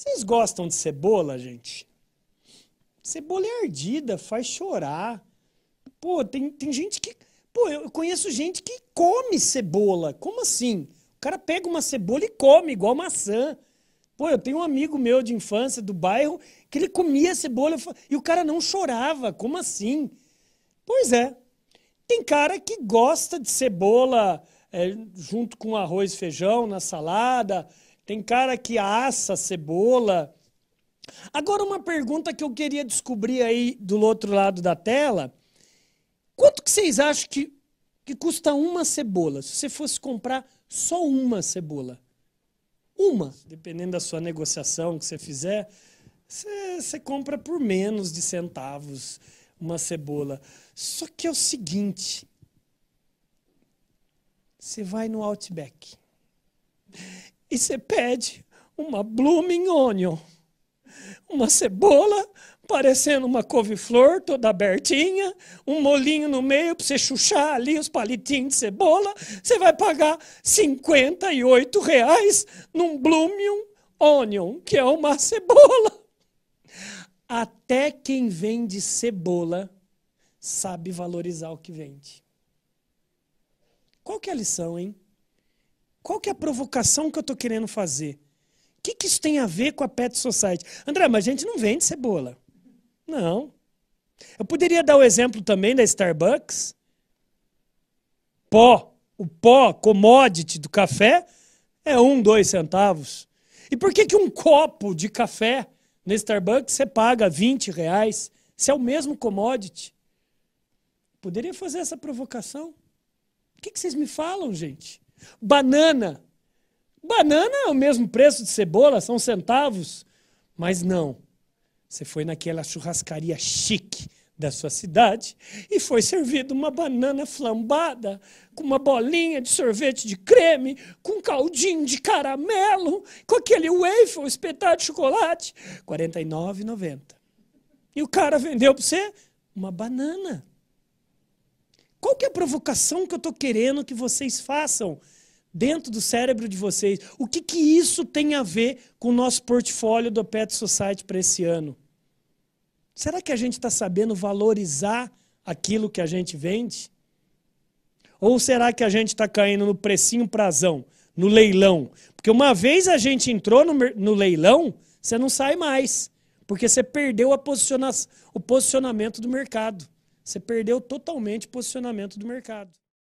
Vocês gostam de cebola, gente? Cebola é ardida, faz chorar. Pô, tem, tem gente que. Pô, eu conheço gente que come cebola. Como assim? O cara pega uma cebola e come, igual maçã. Pô, eu tenho um amigo meu de infância do bairro que ele comia cebola e o cara não chorava. Como assim? Pois é. Tem cara que gosta de cebola é, junto com arroz e feijão na salada. Tem cara que assa cebola. Agora, uma pergunta que eu queria descobrir aí do outro lado da tela. Quanto que vocês acham que, que custa uma cebola? Se você fosse comprar só uma cebola. Uma, dependendo da sua negociação que você fizer, você, você compra por menos de centavos uma cebola. Só que é o seguinte: você vai no Outback e você pede uma blooming onion, uma cebola parecendo uma couve-flor toda abertinha, um molinho no meio para você chuchar ali os palitinhos de cebola, você vai pagar 58 reais num blooming onion, que é uma cebola. Até quem vende cebola sabe valorizar o que vende. Qual que é a lição, hein? Qual que é a provocação que eu estou querendo fazer? O que, que isso tem a ver com a Pet Society? André, mas a gente não vende cebola. Não. Eu poderia dar o exemplo também da Starbucks. Pó. O pó, commodity do café, é um, dois centavos. E por que, que um copo de café na Starbucks você paga 20 reais? Se é o mesmo commodity. Poderia fazer essa provocação. O que, que vocês me falam, gente? Banana. Banana é o mesmo preço de cebola, são centavos. Mas não. Você foi naquela churrascaria chique da sua cidade e foi servido uma banana flambada com uma bolinha de sorvete de creme, com caldinho de caramelo, com aquele waffle espetado de chocolate, R$ 49,90. E o cara vendeu para você uma banana. Qual que é a provocação que eu estou querendo que vocês façam dentro do cérebro de vocês? O que, que isso tem a ver com o nosso portfólio do Pet Society para esse ano? Será que a gente está sabendo valorizar aquilo que a gente vende? Ou será que a gente está caindo no precinho prazão, no leilão? Porque uma vez a gente entrou no, no leilão, você não sai mais. Porque você perdeu posiciona o posicionamento do mercado. Você perdeu totalmente o posicionamento do mercado.